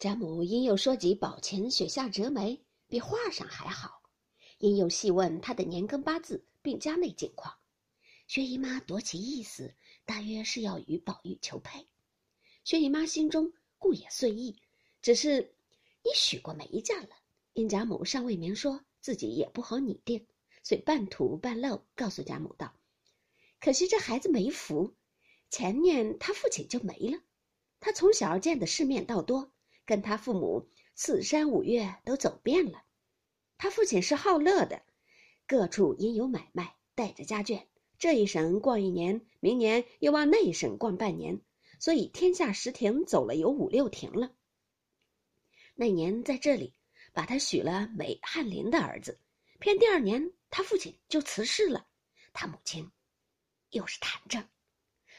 贾母因又说及宝琴雪下折梅，比画上还好；因又细问他的年庚八字，并家内境况。薛姨妈夺其意思，大约是要与宝玉求配。薛姨妈心中故也遂意，只是你许过媒嫁了。因贾母尚未明说，自己也不好拟定，遂半吐半露，告诉贾母道：“可惜这孩子没福，前年他父亲就没了。他从小见的世面倒多。”跟他父母四山五岳都走遍了，他父亲是好乐的，各处因有买卖，带着家眷，这一省逛一年，明年又往那一省逛半年，所以天下十亭走了有五六亭了。那年在这里把他许了美翰林的儿子，偏第二年他父亲就辞世了，他母亲又是痰症。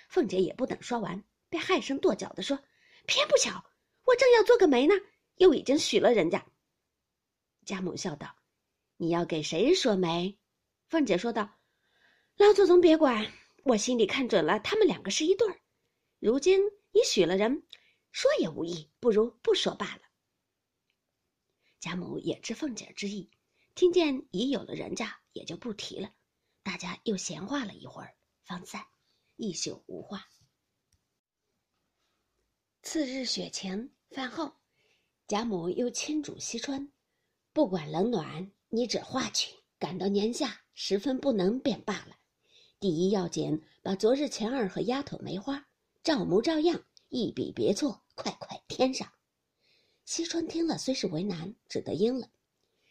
凤姐也不等说完，便害声跺脚的说：“偏不巧。”我正要做个媒呢，又已经许了人家。贾母笑道：“你要给谁说媒？”凤姐说道：“老祖宗别管，我心里看准了，他们两个是一对儿。如今已许了人，说也无益，不如不说罢了。”贾母也知凤姐之意，听见已有了人家，也就不提了。大家又闲话了一会儿，方散，一宿无话。次日雪前饭后，贾母又亲嘱惜春：“不管冷暖，你只画去。赶到年下，十分不能便罢了。第一要紧，把昨日钱儿和丫头梅花照模照样，一笔别错，快快添上。”惜春听了，虽是为难，只得应了。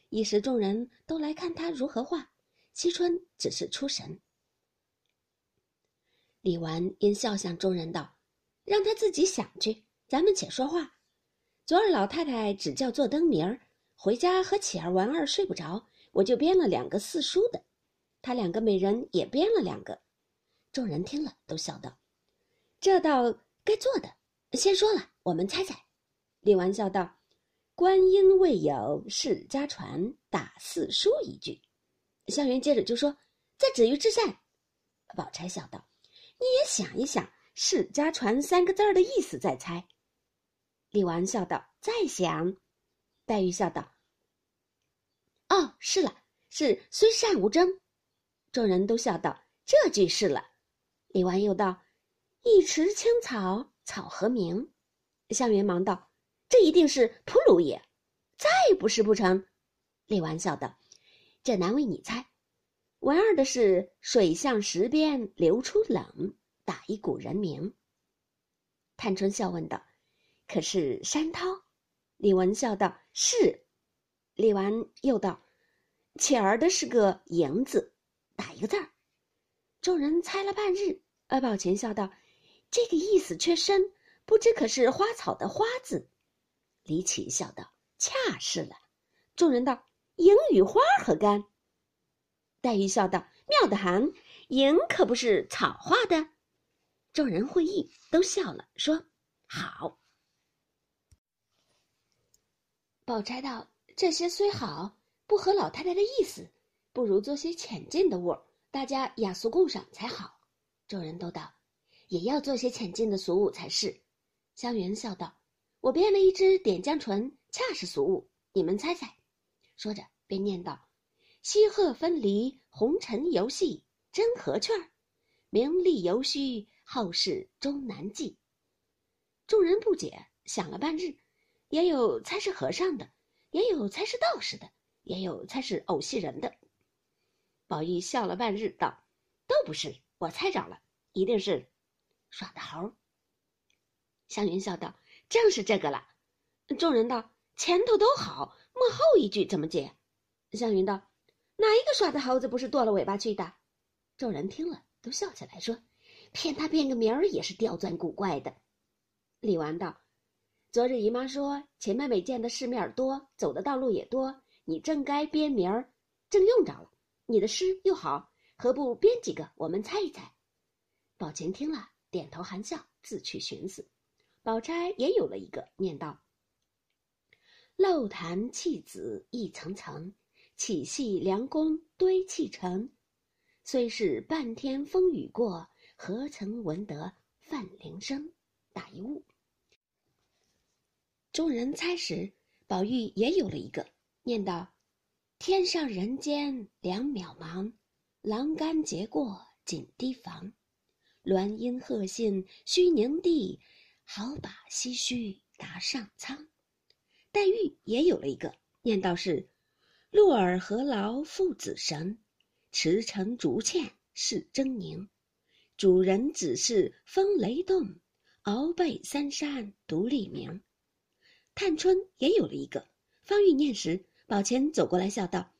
一时众人都来看他如何画，惜春只是出神。李纨因笑向众人道。让他自己想去，咱们且说话。昨儿老太太只叫做灯谜儿，回家和启儿、玩儿睡不着，我就编了两个四书的。他两个美人也编了两个。众人听了都笑道：“这倒该做的。”先说了，我们猜猜。李纨笑道：“观音未有世家传，打四书一句。”湘云接着就说：“在止于至善。”宝钗笑道：“你也想一想。”世家传三个字儿的意思，再猜。李纨笑道：“再想。”黛玉笑道：“哦，是了，是虽善无争。”众人都笑道：“这句是了。”李纨又道：“一池青草，草何名？”湘云忙道：“这一定是蒲鲁也，再不是不成。”李纨笑道：“这难为你猜。文二的是水向石边流出冷。”打一古人名。探春笑问道：“可是山涛？”李文笑道：“是。”李纨又道：“且儿的是个赢字，打一个字儿。”众人猜了半日。阿宝琴笑道：“这个意思却深，不知可是花草的花字？”李绮笑道：“恰是了。”众人道：“赢与花何干？”黛玉笑道：“妙的很，赢可不是草画的。”众人会意，都笑了，说：“好。”宝钗道：“这些虽好，不合老太太的意思，不如做些浅近的物，大家雅俗共赏才好。”众人都道：“也要做些浅近的俗物才是。”湘云笑道：“我编了一支点绛唇，恰是俗物，你们猜猜。”说着便念道：“西鹤分离，红尘游戏，真合趣儿，名利犹虚。”后世终难记。众人不解，想了半日，也有猜是和尚的，也有猜是道士的，也有猜是偶戏人的。宝玉笑了半日，道：“都不是，我猜着了，一定是耍的猴。”湘云笑道：“正是这个了。”众人道：“前头都好，末后一句怎么解？”湘云道：“哪一个耍的猴子不是剁了尾巴去的？”众人听了，都笑起来，说。骗他变个名儿也是刁钻古怪的。李纨道：“昨日姨妈说，钱妹妹见的世面多，走的道路也多，你正该编名儿，正用着了。你的诗又好，何不编几个，我们猜一猜？”宝琴听了，点头含笑，自去寻思。宝钗也有了一个，念道：“漏潭弃子一层层，起隙良弓堆砌成。虽是半天风雨过。”何曾闻得范铃声？打一物。众人猜时，宝玉也有了一个，念道：“天上人间两渺茫，栏杆结过锦堤防。鸾音鹤信须凝地，好把唏嘘答上苍。”黛玉也有了一个，念道是：“鹿儿何劳父子神，驰骋竹堑是狰狞。主人只是风雷动，鳌背三山独立名。”探春也有了一个。方玉念时，宝前走过来笑道：“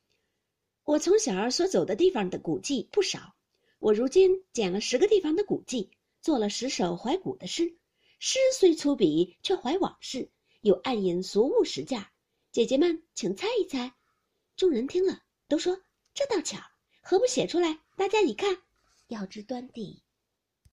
我从小儿所走的地方的古迹不少，我如今捡了十个地方的古迹，做了十首怀古的诗。诗虽粗鄙，却怀往事，有暗引俗物实价。姐姐们，请猜一猜。”众人听了，都说：“这倒巧，何不写出来，大家一看？要知端地，